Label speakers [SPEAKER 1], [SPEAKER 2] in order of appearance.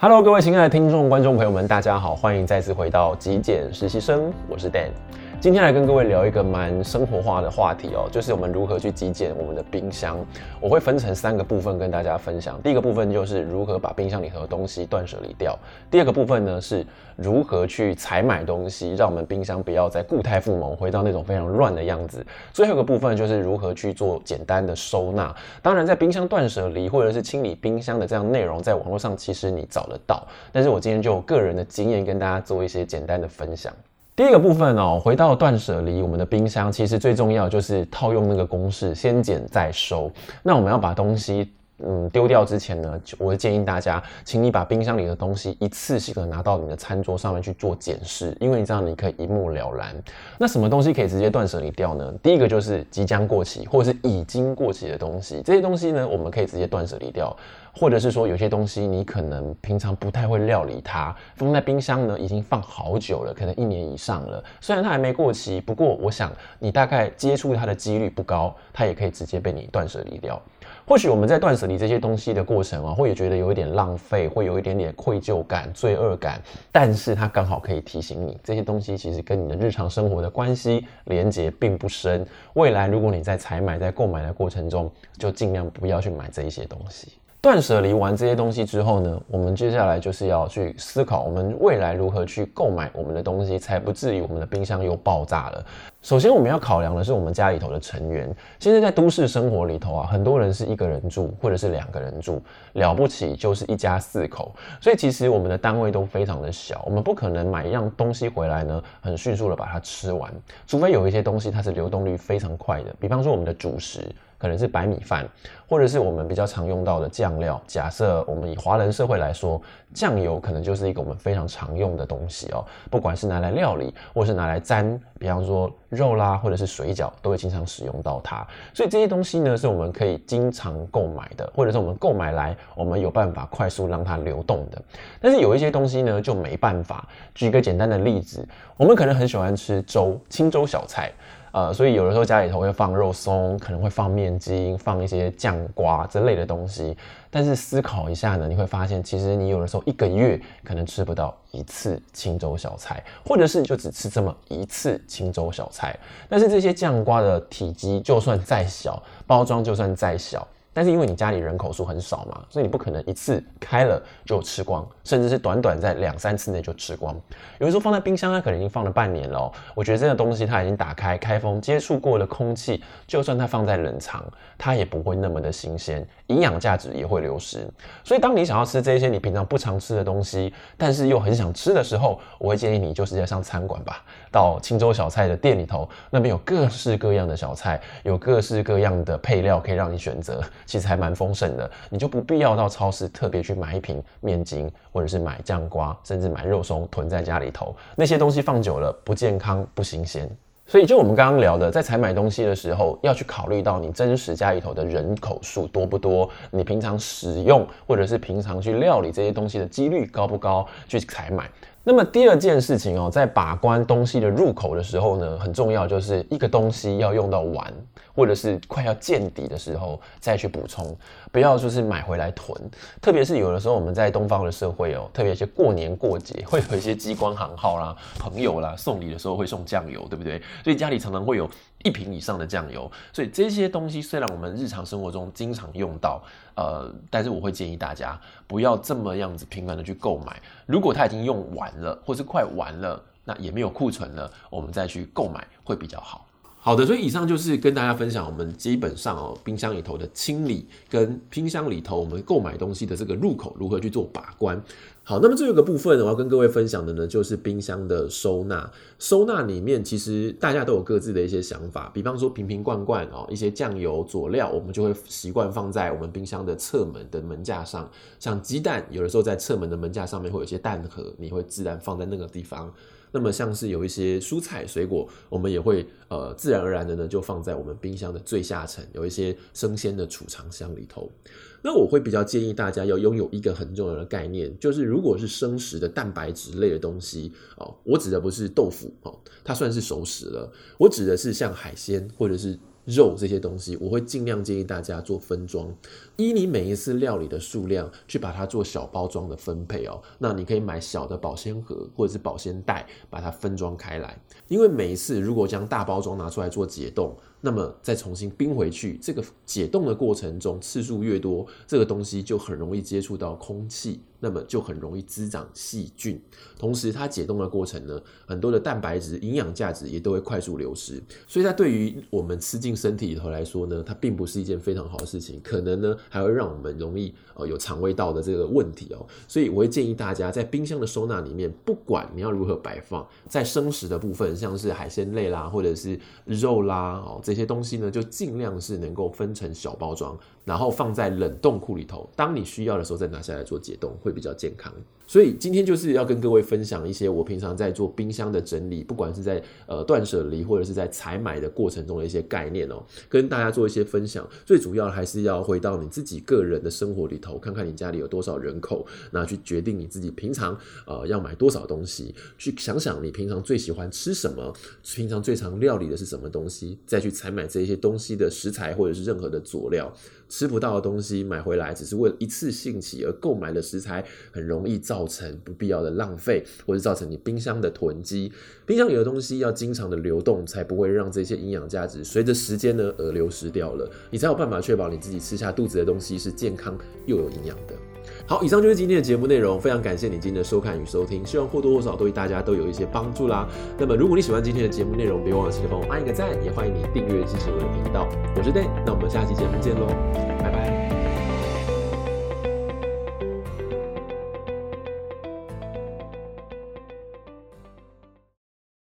[SPEAKER 1] Hello，各位亲爱的听众、观众朋友们，大家好，欢迎再次回到极简实习生，我是 Dan。今天来跟各位聊一个蛮生活化的话题哦，就是我们如何去极简我们的冰箱。我会分成三个部分跟大家分享。第一个部分就是如何把冰箱里头的东西断舍离掉。第二个部分呢是如何去采买东西，让我们冰箱不要再固态复萌，回到那种非常乱的样子。最后一个部分就是如何去做简单的收纳。当然，在冰箱断舍离或者是清理冰箱的这样内容，在网络上其实你找得到。但是我今天就个人的经验跟大家做一些简单的分享。第一个部分哦，回到断舍离，我们的冰箱其实最重要就是套用那个公式，先减再收。那我们要把东西。嗯，丢掉之前呢，我会建议大家，请你把冰箱里的东西一次性的拿到你的餐桌上面去做检视，因为你这样你可以一目了然。那什么东西可以直接断舍离掉呢？第一个就是即将过期或者是已经过期的东西，这些东西呢，我们可以直接断舍离掉，或者是说有些东西你可能平常不太会料理它，放在冰箱呢已经放好久了，可能一年以上了，虽然它还没过期，不过我想你大概接触它的几率不高，它也可以直接被你断舍离掉。或许我们在断舍离这些东西的过程啊，会觉得有一点浪费，会有一点点愧疚感、罪恶感，但是它刚好可以提醒你，这些东西其实跟你的日常生活的关系连接并不深。未来如果你在采买、在购买的过程中，就尽量不要去买这一些东西。断舍离完这些东西之后呢，我们接下来就是要去思考，我们未来如何去购买我们的东西，才不至于我们的冰箱又爆炸了。首先，我们要考量的是我们家里头的成员。现在在都市生活里头啊，很多人是一个人住，或者是两个人住，了不起就是一家四口。所以其实我们的单位都非常的小，我们不可能买一样东西回来呢，很迅速的把它吃完，除非有一些东西它是流动率非常快的，比方说我们的主食。可能是白米饭，或者是我们比较常用到的酱料。假设我们以华人社会来说，酱油可能就是一个我们非常常用的东西哦。不管是拿来料理，或是拿来沾，比方说肉啦，或者是水饺，都会经常使用到它。所以这些东西呢，是我们可以经常购买的，或者是我们购买来，我们有办法快速让它流动的。但是有一些东西呢，就没办法。举一个简单的例子，我们可能很喜欢吃粥，清粥小菜。呃，所以有的时候家里头会放肉松，可能会放面筋，放一些酱瓜之类的东西。但是思考一下呢，你会发现，其实你有的时候一个月可能吃不到一次清粥小菜，或者是就只吃这么一次清粥小菜。但是这些酱瓜的体积就算再小，包装就算再小。但是因为你家里人口数很少嘛，所以你不可能一次开了就吃光，甚至是短短在两三次内就吃光。有的时候放在冰箱，它可能已经放了半年了哦。我觉得这个东西它已经打开、开封、接触过的空气，就算它放在冷藏，它也不会那么的新鲜，营养价值也会流失。所以当你想要吃这些你平常不常吃的东西，但是又很想吃的时候，我会建议你就直接上餐馆吧，到清粥小菜的店里头，那边有各式各样的小菜，有各式各样的配料可以让你选择。其实还蛮丰盛的，你就不必要到超市特别去买一瓶面筋，或者是买酱瓜，甚至买肉松囤在家里头。那些东西放久了不健康、不新鲜。所以就我们刚刚聊的，在采买东西的时候，要去考虑到你真实家里头的人口数多不多，你平常使用或者是平常去料理这些东西的几率高不高，去采买。那么第二件事情哦，在把关东西的入口的时候呢，很重要，就是一个东西要用到完，或者是快要见底的时候再去补充，不要就是买回来囤。特别是有的时候我们在东方的社会哦，特别是过年过节会有一些机关行号啦、朋友啦送礼的时候会送酱油，对不对？所以家里常常会有一瓶以上的酱油。所以这些东西虽然我们日常生活中经常用到，呃，但是我会建议大家不要这么样子频繁的去购买。如果它已经用完了，或是快完了，那也没有库存了，我们再去购买会比较好。好的，所以以上就是跟大家分享我们基本上哦，冰箱里头的清理跟冰箱里头我们购买东西的这个入口如何去做把关。好，那么这个部分我要跟各位分享的呢，就是冰箱的收纳。收纳里面其实大家都有各自的一些想法，比方说瓶瓶罐罐哦，一些酱油佐料，我们就会习惯放在我们冰箱的侧门的门架上。像鸡蛋，有的时候在侧门的门架上面会有些蛋壳，你会自然放在那个地方。那么像是有一些蔬菜水果，我们也会呃自然而然的呢，就放在我们冰箱的最下层，有一些生鲜的储藏箱里头。那我会比较建议大家要拥有一个很重要的概念，就是如果是生食的蛋白质类的东西哦，我指的不是豆腐哦，它算是熟食了。我指的是像海鲜或者是肉这些东西，我会尽量建议大家做分装，依你每一次料理的数量去把它做小包装的分配哦。那你可以买小的保鲜盒或者是保鲜袋，把它分装开来。因为每一次如果将大包装拿出来做解冻，那么再重新冰回去，这个解冻的过程中次数越多，这个东西就很容易接触到空气，那么就很容易滋长细菌。同时，它解冻的过程呢，很多的蛋白质、营养价值也都会快速流失。所以，它对于我们吃进身体里头来说呢，它并不是一件非常好的事情，可能呢还会让我们容易呃有肠胃道的这个问题哦。所以，我会建议大家在冰箱的收纳里面，不管你要如何摆放，在生食的部分，像是海鲜类啦，或者是肉啦哦。这些东西呢，就尽量是能够分成小包装，然后放在冷冻库里头。当你需要的时候，再拿下来做解冻，会比较健康。所以今天就是要跟各位分享一些我平常在做冰箱的整理，不管是在呃断舍离或者是在采买的过程中的一些概念哦，跟大家做一些分享。最主要还是要回到你自己个人的生活里头，看看你家里有多少人口，那去决定你自己平常呃要买多少东西，去想想你平常最喜欢吃什么，平常最常料理的是什么东西，再去采买这些东西的食材或者是任何的佐料。吃不到的东西买回来，只是为了一次兴起而购买的食材，很容易造成不必要的浪费，或者造成你冰箱的囤积。冰箱里的东西要经常的流动，才不会让这些营养价值随着时间呢而流失掉了。你才有办法确保你自己吃下肚子的东西是健康又有营养的。好，以上就是今天的节目内容，非常感谢你今天的收看与收听，希望或多或少对大家都有一些帮助啦。那么如果你喜欢今天的节目内容，别忘了记得帮我按一个赞，也欢迎你订阅支持我的频道。我是 Dan，那我们下期节目见喽，拜拜。